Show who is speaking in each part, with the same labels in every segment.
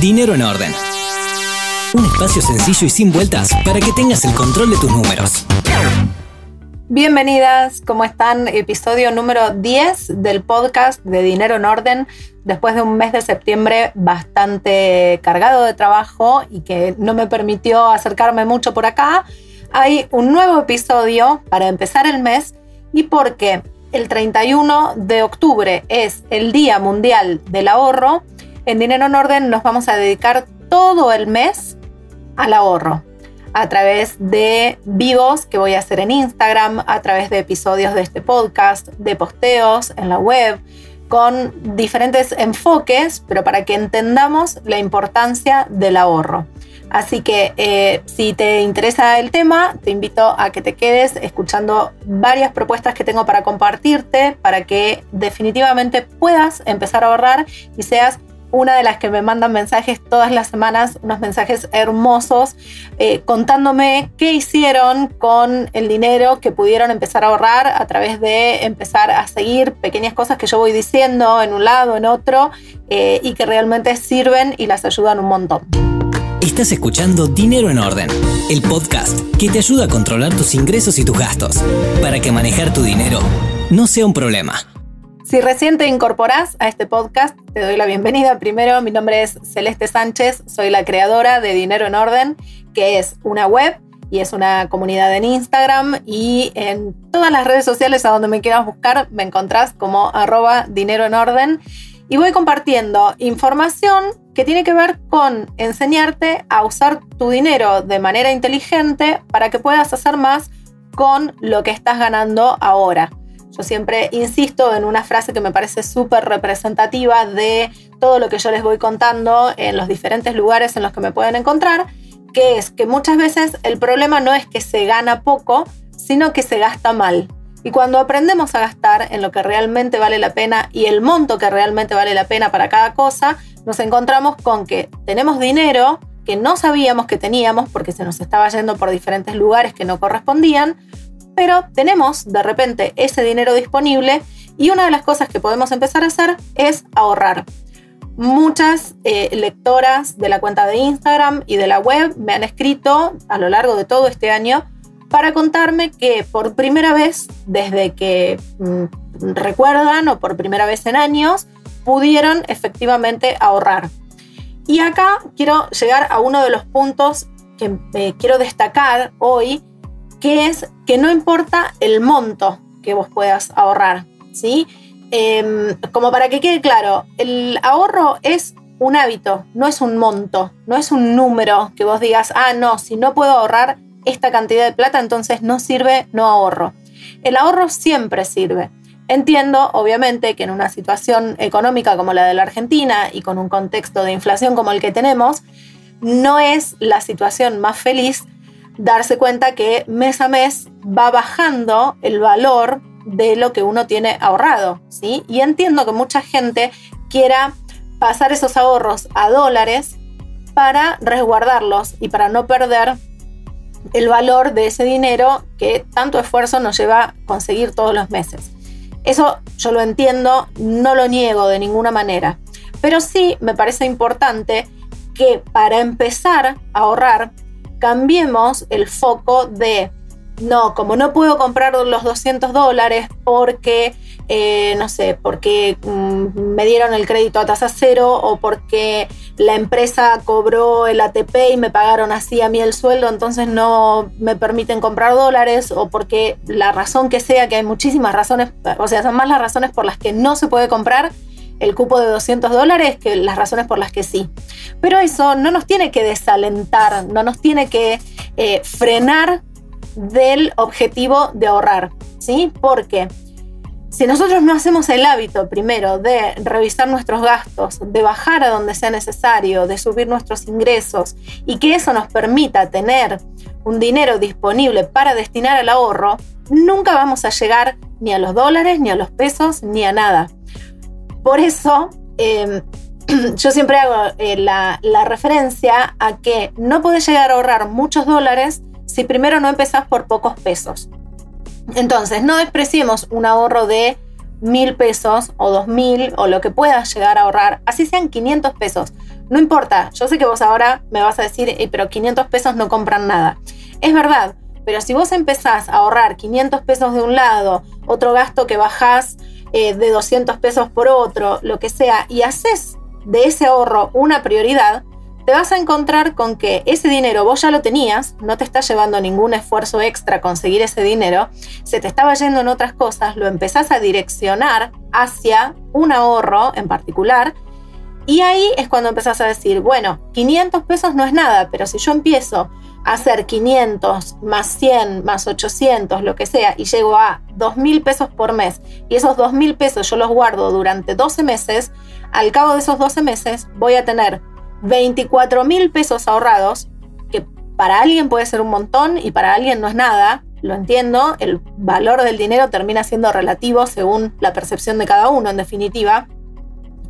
Speaker 1: Dinero en Orden. Un espacio sencillo y sin vueltas para que tengas el control de tus números.
Speaker 2: Bienvenidas, ¿cómo están? Episodio número 10 del podcast de Dinero en Orden, después de un mes de septiembre bastante cargado de trabajo y que no me permitió acercarme mucho por acá. Hay un nuevo episodio para empezar el mes y porque el 31 de octubre es el Día Mundial del Ahorro, en Dinero en Orden nos vamos a dedicar todo el mes al ahorro a través de vivos que voy a hacer en Instagram, a través de episodios de este podcast, de posteos en la web, con diferentes enfoques, pero para que entendamos la importancia del ahorro. Así que eh, si te interesa el tema, te invito a que te quedes escuchando varias propuestas que tengo para compartirte, para que definitivamente puedas empezar a ahorrar y seas una de las que me mandan mensajes todas las semanas, unos mensajes hermosos, eh, contándome qué hicieron con el dinero que pudieron empezar a ahorrar a través de empezar a seguir pequeñas cosas que yo voy diciendo en un lado, en otro, eh, y que realmente sirven y las ayudan un montón.
Speaker 1: Estás escuchando Dinero en Orden, el podcast que te ayuda a controlar tus ingresos y tus gastos, para que manejar tu dinero no sea un problema.
Speaker 2: Si recién te incorporás a este podcast, te doy la bienvenida. Primero, mi nombre es Celeste Sánchez, soy la creadora de Dinero en Orden, que es una web y es una comunidad en Instagram y en todas las redes sociales a donde me quieras buscar me encontrás como arroba dinero en orden y voy compartiendo información que tiene que ver con enseñarte a usar tu dinero de manera inteligente para que puedas hacer más con lo que estás ganando ahora. Yo siempre insisto en una frase que me parece súper representativa de todo lo que yo les voy contando en los diferentes lugares en los que me pueden encontrar, que es que muchas veces el problema no es que se gana poco, sino que se gasta mal. Y cuando aprendemos a gastar en lo que realmente vale la pena y el monto que realmente vale la pena para cada cosa, nos encontramos con que tenemos dinero que no sabíamos que teníamos porque se nos estaba yendo por diferentes lugares que no correspondían, pero tenemos de repente ese dinero disponible y una de las cosas que podemos empezar a hacer es ahorrar. Muchas eh, lectoras de la cuenta de Instagram y de la web me han escrito a lo largo de todo este año para contarme que por primera vez desde que mm, recuerdan o por primera vez en años pudieron efectivamente ahorrar. Y acá quiero llegar a uno de los puntos que eh, quiero destacar hoy que es que no importa el monto que vos puedas ahorrar, ¿sí? Em, como para que quede claro, el ahorro es un hábito, no es un monto, no es un número que vos digas, ah, no, si no puedo ahorrar esta cantidad de plata, entonces no sirve, no ahorro. El ahorro siempre sirve. Entiendo, obviamente, que en una situación económica como la de la Argentina y con un contexto de inflación como el que tenemos, no es la situación más feliz darse cuenta que mes a mes va bajando el valor de lo que uno tiene ahorrado, ¿sí? Y entiendo que mucha gente quiera pasar esos ahorros a dólares para resguardarlos y para no perder el valor de ese dinero que tanto esfuerzo nos lleva a conseguir todos los meses. Eso yo lo entiendo, no lo niego de ninguna manera, pero sí me parece importante que para empezar a ahorrar cambiemos el foco de, no, como no puedo comprar los 200 dólares porque, eh, no sé, porque mm, me dieron el crédito a tasa cero o porque la empresa cobró el ATP y me pagaron así a mí el sueldo, entonces no me permiten comprar dólares o porque la razón que sea, que hay muchísimas razones, o sea, son más las razones por las que no se puede comprar el cupo de 200 dólares que las razones por las que sí. Pero eso no nos tiene que desalentar, no nos tiene que eh, frenar del objetivo de ahorrar, ¿sí? Porque si nosotros no hacemos el hábito primero de revisar nuestros gastos, de bajar a donde sea necesario, de subir nuestros ingresos y que eso nos permita tener un dinero disponible para destinar al ahorro, nunca vamos a llegar ni a los dólares, ni a los pesos, ni a nada. Por eso, em, yo siempre hago eh, la, referencia a que no puedes llegar a ahorrar muchos dólares si primero no empezás por pocos pesos. Entonces, no despreciemos un ahorro de mil pesos o dos mil o lo que puedas llegar a ahorrar, así sean 500 pesos. No importa, yo sé que vos ahora me vas a decir, pero 500 pesos no compran nada. Es verdad, pero si vos empezás a ahorrar 500 pesos de un lado, otro gasto que bajás eh, de 200 pesos por otro, lo que sea, y haces de ese ahorro una prioridad, te vas a encontrar con que ese dinero vos ya lo tenías, no te está llevando ningún esfuerzo extra conseguir ese dinero, se te estaba yendo en otras cosas, lo empezás a direccionar hacia un ahorro en particular. Y ahí es cuando empezás a decir, bueno, 500 pesos no es nada, pero si yo empiezo a hacer 500 más 100 más 800, lo que sea, y llego a 2.000 pesos por mes, y esos 2.000 pesos yo los guardo durante 12 meses, al cabo de esos 12 meses voy a tener 24 mil pesos ahorrados, que para alguien puede ser un montón y para alguien no es nada, lo entiendo, el valor del dinero termina siendo relativo según la percepción de cada uno, en definitiva,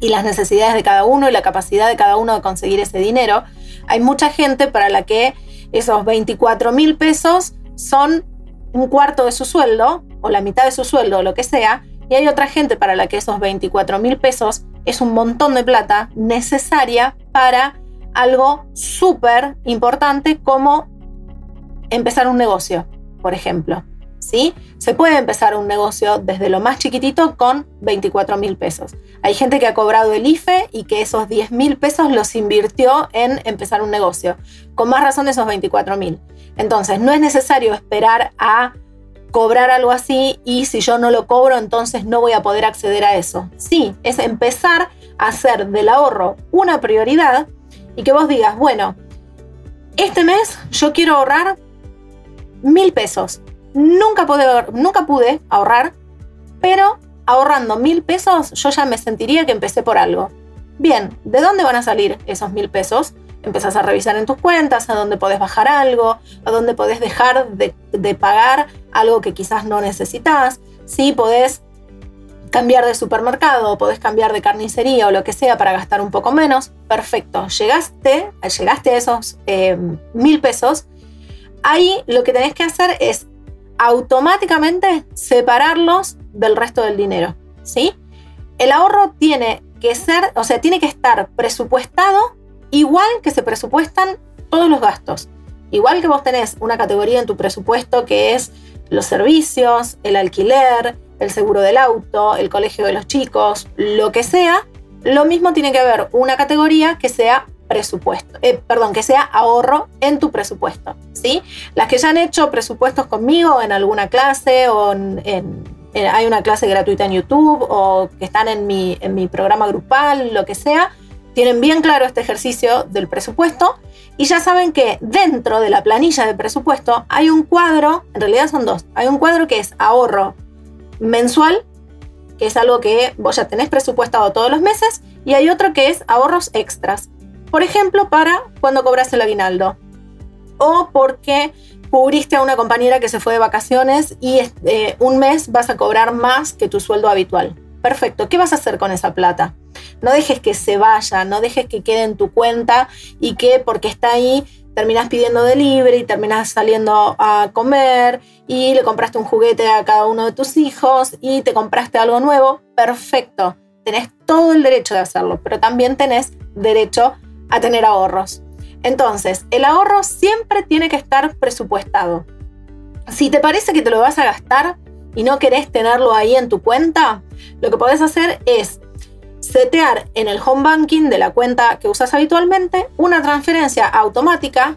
Speaker 2: y las necesidades de cada uno y la capacidad de cada uno de conseguir ese dinero. Hay mucha gente para la que esos 24 mil pesos son un cuarto de su sueldo o la mitad de su sueldo o lo que sea, y hay otra gente para la que esos 24 mil pesos es un montón de plata necesaria para algo súper importante como empezar un negocio, por ejemplo. ¿Sí? Se puede empezar un negocio desde lo más chiquitito con 24 mil pesos. Hay gente que ha cobrado el IFE y que esos 10 mil pesos los invirtió en empezar un negocio. Con más razón esos 24 mil. Entonces, no es necesario esperar a cobrar algo así y si yo no lo cobro entonces no voy a poder acceder a eso. Sí, es empezar a hacer del ahorro una prioridad y que vos digas, bueno, este mes yo quiero ahorrar mil pesos. Nunca pude, pude ahorrar, pero ahorrando mil pesos yo ya me sentiría que empecé por algo. Bien, ¿de dónde van a salir esos mil pesos? empezás a revisar en tus cuentas a dónde podés bajar algo, a dónde podés dejar de, pagar algo que quizás no necesitas. Si podés cambiar de supermercado, podés cambiar de carnicería o lo que sea para gastar un poco menos, perfecto. Llegaste, llegaste a esos eh, mil pesos. Ahí lo que tenés que hacer es automáticamente separarlos del resto del dinero. ¿sí? El ahorro tiene que ser, o sea, tiene que estar presupuestado igual que se presupuestan todos los gastos. Igual que vos tenés una categoría en tu presupuesto que es los servicios, el alquiler, el seguro del auto, el colegio de los chicos, lo que sea, lo mismo tiene que haber una categoría que sea presupuesto, eh, perdón, que sea ahorro en tu presupuesto, ¿sí? Las que ya han hecho presupuestos conmigo en alguna clase o en, hay una clase gratuita en YouTube o que están en mi, en mi programa grupal, lo que sea, tienen bien claro este ejercicio del presupuesto y ya saben que dentro de la planilla de presupuesto hay un cuadro, en realidad son dos, hay un cuadro que es ahorro mensual, que es algo que vos ya tenés presupuestado todos los meses, y hay otro que es ahorros extras. Por ejemplo, para cuando cobras el aguinaldo. O porque cubriste a una compañera que se fue de vacaciones y eh, un mes vas a cobrar más que tu sueldo habitual. Perfecto, ¿qué vas a hacer con esa plata? No dejes que se vaya, no dejes que quede en tu cuenta y que porque está ahí terminas pidiendo delivery, terminas saliendo a comer y le compraste un juguete a cada uno de tus hijos y te compraste algo nuevo. Perfecto, tenés todo el derecho de hacerlo, pero también tenés derecho a tener ahorros. Entonces, el ahorro siempre tiene que estar presupuestado. Si te parece que te lo vas a gastar y no querés tenerlo ahí en tu cuenta, lo que podés hacer es setear en el home banking de la cuenta que usas habitualmente una transferencia automática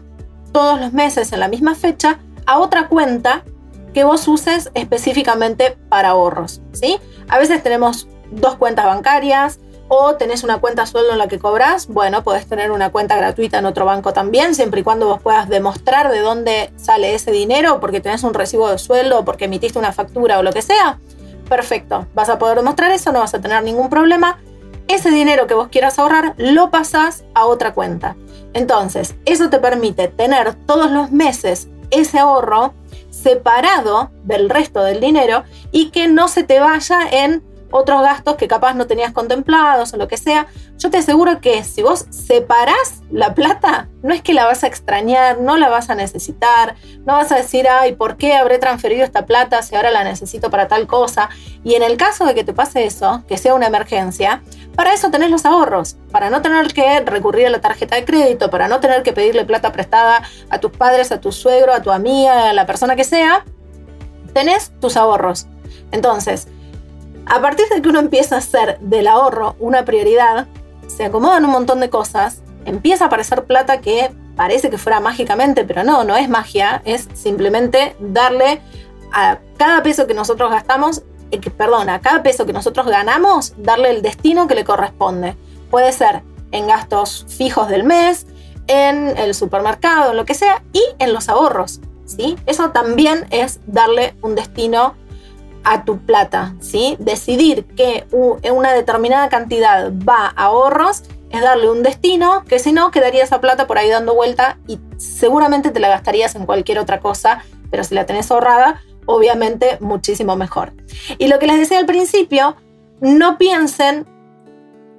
Speaker 2: todos los meses en la misma fecha a otra cuenta que vos uses específicamente para ahorros, ¿sí? A veces tenemos dos cuentas bancarias o tenés una cuenta sueldo en la que cobras, bueno, podés tener una cuenta gratuita en otro banco también, siempre y cuando vos puedas demostrar de dónde sale ese dinero, porque tenés un recibo de sueldo, porque emitiste una factura o lo que sea. Perfecto, vas a poder demostrar eso, no vas a tener ningún problema ese dinero que vos quieras ahorrar lo pasás a otra cuenta. Entonces, eso te permite tener todos los meses ese ahorro separado del resto del dinero y que no se te vaya en otros gastos que capaz no tenías contemplados o lo que sea. Yo te aseguro que si vos separás la plata, no es que la vas a extrañar, no la vas a necesitar, no vas a decir, ay, ¿por qué habré transferido esta plata si ahora la necesito para tal cosa? Y en el caso de que te pase eso, que sea una emergencia, Para eso tenés los ahorros, para no tener que recurrir a la tarjeta de crédito, para no tener que pedirle plata prestada a tus padres, a tu suegro, a tu amiga, a la persona que sea, tenés tus ahorros. Entonces, a partir de que uno empieza a hacer del ahorro una prioridad, se acomodan un montón de cosas, empieza a aparecer plata que parece que fuera mágicamente, pero no, no es magia, es simplemente darle a cada peso que nosotros gastamos, eh, perdón, a cada peso que nosotros ganamos, darle el destino que le corresponde. Puede ser en gastos fijos del mes, en el supermercado, en lo que sea, y en los ahorros. ¿sí? Eso también es darle un destino a tu plata. ¿sí? Decidir que una determinada cantidad va a ahorros es darle un destino que si no quedaría esa plata por ahí dando vuelta y seguramente te la gastarías en cualquier otra cosa, pero si la tenés ahorrada, obviamente muchísimo mejor. Y lo que les decía al principio, no piensen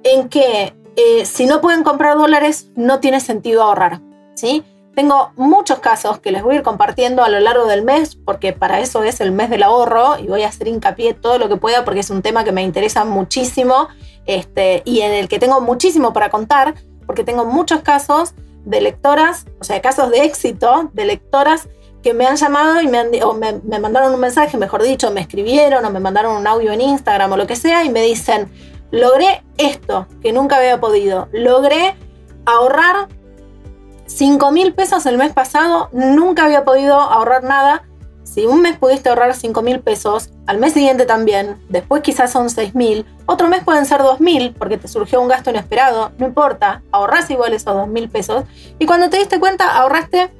Speaker 2: en que eh, si no pueden comprar dólares, no tiene sentido ahorrar. ¿sí? Tengo muchos casos que les voy a ir compartiendo a lo largo del mes, porque para eso es el mes del ahorro y voy a hacer hincapié todo lo que pueda porque es un tema que me interesa muchísimo este, y en el que tengo muchísimo para contar, porque tengo muchos casos de lectoras, o sea, casos de éxito de lectoras que me han llamado y me, han, o me, me, mandaron un mensaje, mejor dicho, me escribieron o me mandaron un audio en Instagram o lo que sea y me dicen, logré esto que nunca había podido, logré ahorrar 5 mil pesos el mes pasado, nunca había podido ahorrar nada. Si un mes pudiste ahorrar 5 mil pesos, al mes siguiente también, después quizás son 6 mil, otro mes pueden ser 2 mil porque te surgió un gasto inesperado, no importa, ahorras igual esos 2 mil pesos y cuando te diste cuenta ahorraste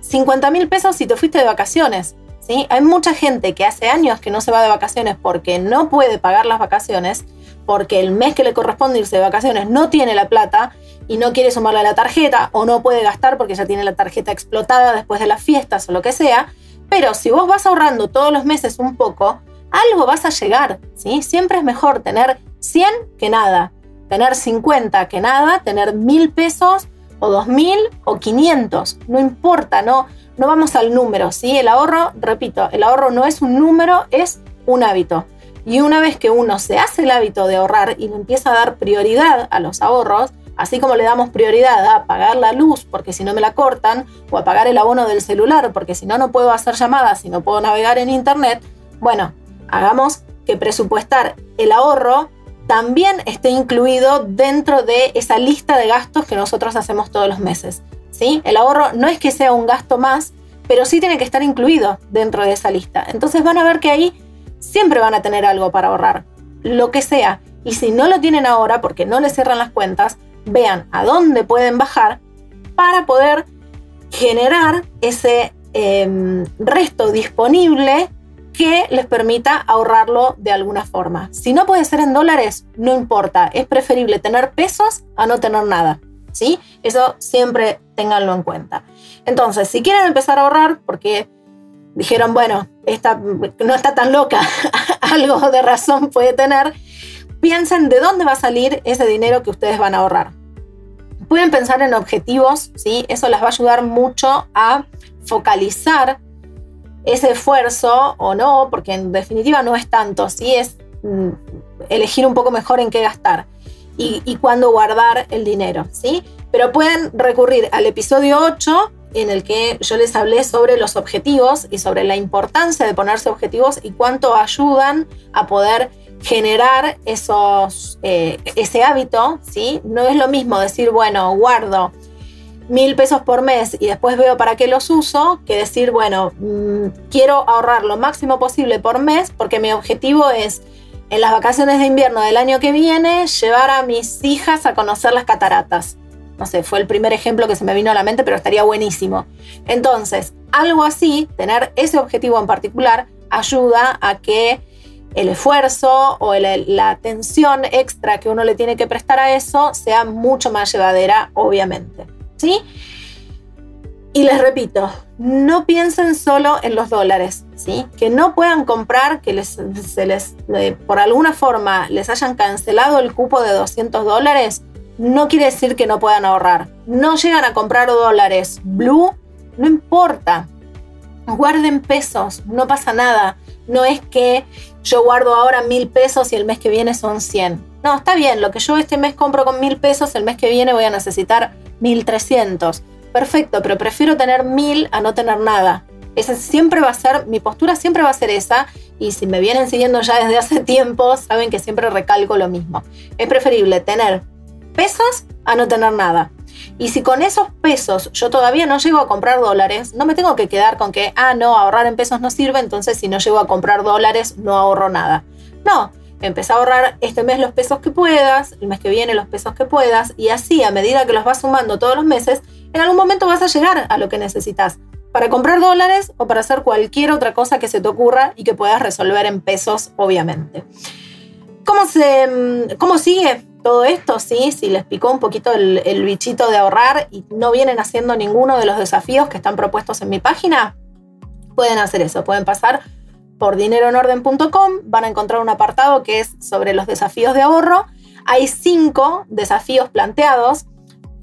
Speaker 2: 50 mil pesos si te fuiste de vacaciones. ¿sí? Hay mucha gente que hace años que no se va de vacaciones porque no puede pagar las vacaciones, porque el mes que le corresponde irse de vacaciones no tiene la plata y no quiere sumarle a la tarjeta o no puede gastar porque ya tiene la tarjeta explotada después de las fiestas o lo que sea. Pero si vos vas ahorrando todos los meses un poco, algo vas a llegar, ¿sí? Siempre es mejor tener 100 que nada, tener 50 que nada, tener mil pesos o 2.000 o 500, no importa, no, no vamos al número, ¿sí? El ahorro, repito, el ahorro no es un número, es un hábito. Y una vez que uno se hace el hábito de ahorrar y le empieza a dar prioridad a los ahorros, así como le damos prioridad a pagar la luz porque si no me la cortan, o a pagar el abono del celular porque si no no puedo hacer llamadas y no puedo navegar en internet, bueno, hagamos que presupuestar el ahorro también esté incluido dentro de esa lista de gastos que nosotros hacemos todos los meses. ¿sí? El ahorro no es que sea un gasto más, pero sí tiene que estar incluido dentro de esa lista. Entonces van a ver que ahí siempre van a tener algo para ahorrar, lo que sea. Y si no lo tienen ahora porque no les cierran las cuentas, vean a dónde pueden bajar para poder generar ese em, resto disponible que les permita ahorrarlo de alguna forma. Si no puede ser en dólares, no importa, es preferible tener pesos a no tener nada. ¿Sí? Eso siempre ténganlo en cuenta. Entonces, si quieren empezar a ahorrar, porque dijeron, bueno, esta no está tan loca, algo de razón puede tener, piensen de dónde va a salir ese dinero que ustedes van a ahorrar. Pueden pensar en objetivos, ¿sí? Eso les va a ayudar mucho a focalizar ese esfuerzo o no, porque en definitiva no es tanto, sí es mm, elegir un poco mejor en qué gastar y, y cuándo guardar el dinero, ¿sí? Pero pueden recurrir al episodio 8 en el que yo les hablé sobre los objetivos y sobre la importancia de ponerse objetivos y cuánto ayudan a poder generar esos, eh, ese hábito, ¿sí? No es lo mismo decir, bueno, guardo mil pesos por mes y después veo para qué los uso, que decir, bueno, mm, quiero ahorrar lo máximo posible por mes porque mi objetivo es en las vacaciones de invierno del año que viene llevar a mis hijas a conocer las cataratas. No sé, fue el primer ejemplo que se me vino a la mente, pero estaría buenísimo. Entonces, algo así, tener ese objetivo en particular, ayuda a que el esfuerzo o la atención extra que uno le tiene que prestar a eso sea mucho más llevadera, obviamente. ¿sí? Y les repito, no piensen solo en los dólares, ¿sí? Que no puedan comprar, que les, se les, eh, por alguna forma les hayan cancelado el cupo de 200 dólares, no quiere decir que no puedan ahorrar. No llegan a comprar dólares blue, no importa. Guarden pesos, no pasa nada. No es que yo guardo ahora mil pesos y el mes que viene son 100. No, está bien, lo que yo este mes compro con mil pesos, el mes que viene voy a necesitar mil trescientos. Perfecto, pero prefiero tener mil a no tener nada. Esa siempre va a ser, mi postura siempre va a ser esa. Y si me vienen siguiendo ya desde hace tiempo, saben que siempre recalco lo mismo. Es preferible tener pesos a no tener nada. Y si con esos pesos yo todavía no llego a comprar dólares, no me tengo que quedar con que, ah, no, ahorrar en pesos no sirve, entonces si no llego a comprar dólares no ahorro nada. No, empecé a ahorrar este mes los pesos que puedas, el mes que viene los pesos que puedas, y así a medida que los vas sumando todos los meses, en algún momento vas a llegar a lo que necesitas para comprar dólares o para hacer cualquier otra cosa que se te ocurra y que puedas resolver en pesos, obviamente. ¿Cómo, se, mm, cómo sigue todo esto? Sí, si les picó un poquito el, el bichito de ahorrar y no vienen haciendo ninguno de los desafíos que están propuestos en mi página, pueden hacer eso, pueden pasar por dineroenorden.com, van a encontrar un apartado que es sobre los desafíos de ahorro. Hay cinco desafíos planteados.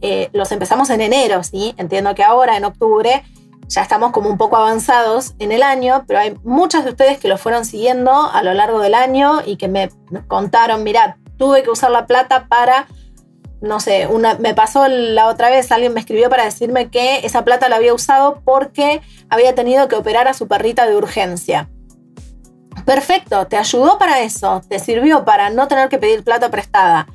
Speaker 2: Eh, los empezamos en enero, ¿sí? Entiendo que ahora, en octubre, ya estamos como un poco avanzados en el año, pero hay muchas de ustedes que lo fueron siguiendo a lo largo del año y que me contaron, mirad, tuve que usar la plata para, no sé, una, me pasó la otra vez, alguien me escribió para decirme que esa plata la había usado porque había tenido que operar a su perrita de urgencia. Perfecto, te ayudó para eso, te sirvió para no tener que pedir plata prestada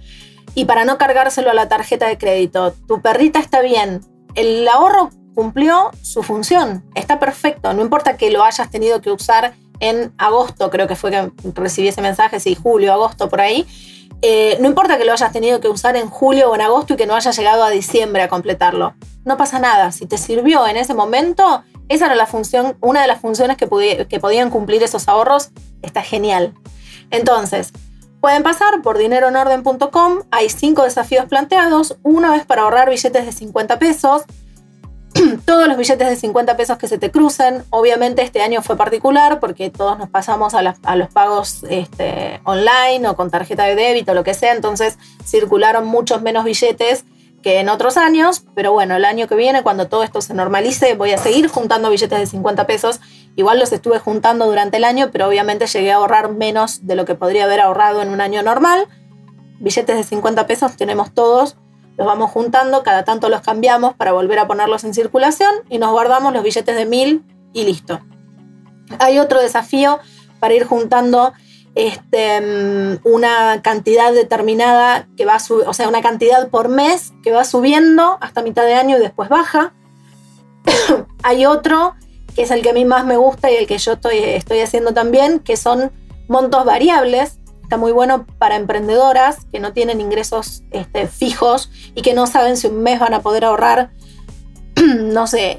Speaker 2: y para no cargárselo a la tarjeta de crédito. Tu perrita está bien. El ahorro cumplió su función, está perfecto, no importa que lo hayas tenido que usar en agosto, creo que fue que recibí ese mensaje, sí, julio, agosto, por ahí. Eh, no importa que lo hayas tenido que usar en julio o en agosto y que no hayas llegado a diciembre a completarlo. No pasa nada. Si te sirvió en ese momento, esa era la función, una de las funciones que, que podían cumplir esos ahorros. Está genial. Entonces, pueden pasar por dineroenorden.com. Hay cinco desafíos planteados. Uno es para ahorrar billetes de 50 pesos. todos los billetes de 50 pesos que se te crucen. Obviamente este año fue particular porque todos nos pasamos a, los pagos este, online o con tarjeta de débito, lo que sea, entonces circularon muchos menos billetes que en otros años, pero bueno, el año que viene, cuando todo esto se normalice, voy a seguir juntando billetes de 50 pesos. Igual los estuve juntando durante el año, pero obviamente llegué a ahorrar menos de lo que podría haber ahorrado en un año normal. Billetes de 50 pesos tenemos todos los vamos juntando, cada tanto los cambiamos para volver a ponerlos en circulación y nos guardamos los billetes de mil y listo. Hay otro desafío para ir juntando este, mm, una cantidad determinada que va o sea, una cantidad por mes que va subiendo hasta mitad de año y después baja. Hay otro que es el que a mí más me gusta y el que yo estoy, estoy haciendo también, que son montos variables Está muy bueno para emprendedoras que no tienen ingresos este, fijos y que no saben si un mes van a poder ahorrar, no sé,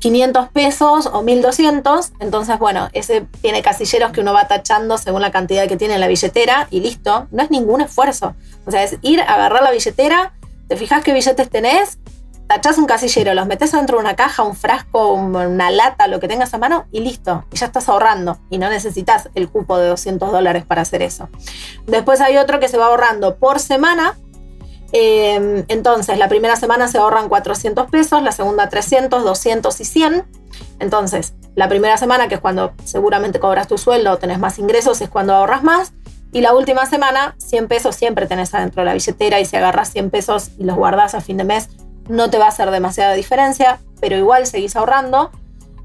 Speaker 2: 500 em, pesos o 1200. Entonces, bueno, ese tiene casilleros que uno va tachando según la cantidad que tiene en la billetera y listo. No es ningún esfuerzo. O sea, es ir, a agarrar la billetera, te fijas qué billetes tenés tachás un casillero, los metes dentro de una caja, un frasco, una lata, lo que tengas a mano y listo. Y ya estás ahorrando y no necesitas el cupo de 200 dólares para hacer eso. Después hay otro que se va ahorrando por semana. Em, entonces, la primera semana se ahorran 400 pesos, la segunda 300, 200 y 100. Entonces, la primera semana, que es cuando seguramente cobras tu sueldo o tenés más ingresos, es cuando ahorras más. Y la última semana, 100 pesos siempre tenés adentro de la billetera y si agarras 100 pesos y los guardas a fin de mes, no te va a hacer demasiada diferencia, pero igual seguís ahorrando.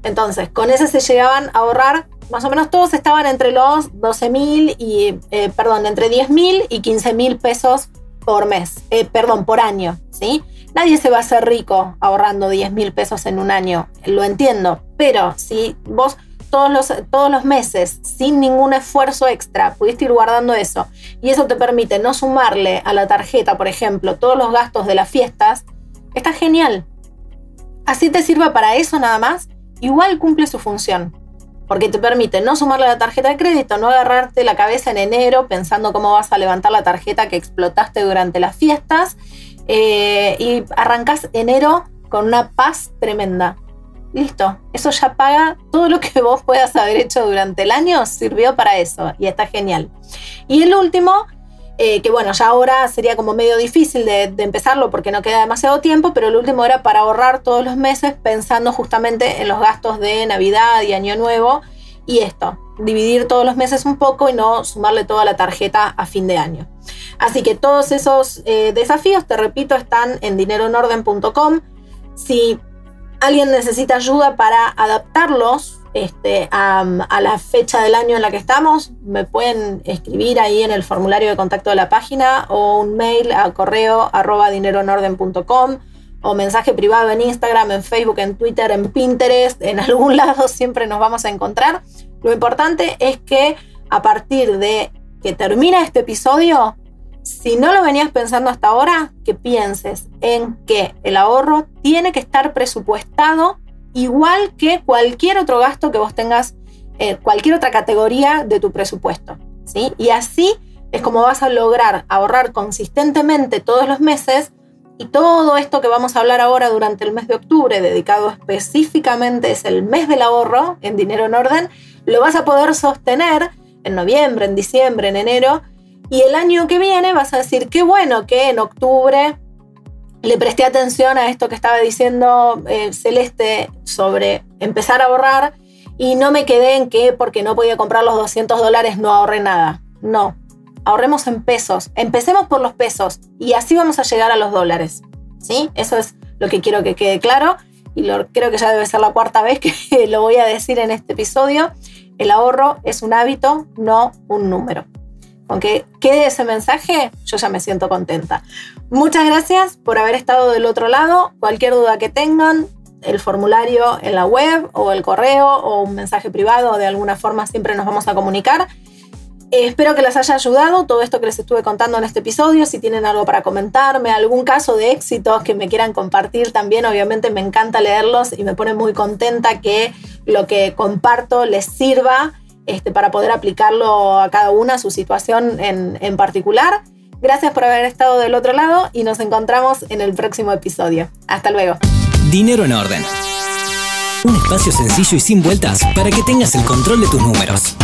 Speaker 2: Entonces, con ese se llegaban a ahorrar, más o menos todos estaban entre los 12 mil y, eh, perdón, entre 10 mil y 15 mil pesos por mes, eh, perdón, por año, ¿sí? Nadie se va a hacer rico ahorrando 10 mil pesos en un año, lo entiendo, pero si vos todos los, todos los meses, sin ningún esfuerzo extra, pudiste ir guardando eso y eso te permite no sumarle a la tarjeta, por ejemplo, todos los gastos de las fiestas, Está genial. Así te sirva para eso nada más, igual cumple su función. Porque te permite no sumarle la tarjeta de crédito, no agarrarte la cabeza en enero pensando cómo vas a levantar la tarjeta que explotaste durante las fiestas. Eh, y arrancas enero con una paz tremenda. Listo, eso ya paga todo lo que vos puedas haber hecho durante el año, sirvió para eso y está genial. Y el último eh, que bueno, ya ahora sería como medio difícil de, empezarlo porque no queda demasiado tiempo, pero el último era para ahorrar todos los meses pensando justamente en los gastos de Navidad y Año Nuevo y esto, dividir todos los meses un poco y no sumarle toda la tarjeta a fin de año. Así que todos esos eh, desafíos, te repito, están en dineroenorden.com. Si alguien necesita ayuda para adaptarlos este, a, la fecha del año en la que estamos, me pueden escribir ahí en el formulario de contacto de la página o un mail a correo arroba dineroenorden.com o mensaje privado en Instagram, en Facebook, en Twitter, en Pinterest, en algún lado siempre nos vamos a encontrar. Lo importante es que a partir de que termina este episodio, si no lo venías pensando hasta ahora, que pienses en que el ahorro tiene que estar presupuestado igual que cualquier otro gasto que vos tengas, en cualquier otra categoría de tu presupuesto. ¿sí? Y así es como vas a lograr ahorrar consistentemente todos los meses y todo esto que vamos a hablar ahora durante el mes de octubre, dedicado específicamente es el mes del ahorro en dinero en orden, lo vas a poder sostener en noviembre, en diciembre, en enero. Y el año que viene vas a decir, qué bueno que en octubre le presté atención a esto que estaba diciendo eh, Celeste sobre empezar a ahorrar y no me quedé en que porque no podía comprar los 200 dólares no ahorré nada. No, ahorremos en pesos, empecemos por los pesos y así vamos a llegar a los dólares. ¿Sí? Eso es lo que quiero que quede claro y lo, creo que ya debe ser la cuarta vez que lo voy a decir en este episodio. El ahorro es un hábito, no un número. Aunque quede ese mensaje, yo ya me siento contenta. Muchas gracias por haber estado del otro lado. Cualquier duda que tengan, el formulario en la web o el correo o un mensaje privado, de alguna forma siempre nos vamos a comunicar. Eh, espero que les haya ayudado todo esto que les estuve contando en este episodio. Si tienen algo para comentarme, algún caso de éxito que me quieran compartir también, obviamente me encanta leerlos y me pone muy contenta que lo que comparto les sirva este, para poder aplicarlo a cada una, su situación en, en particular. Gracias por haber estado del otro lado y nos encontramos en el próximo episodio. Hasta luego.
Speaker 1: Dinero en orden. Un espacio sencillo y sin vueltas para que tengas el control de tus números.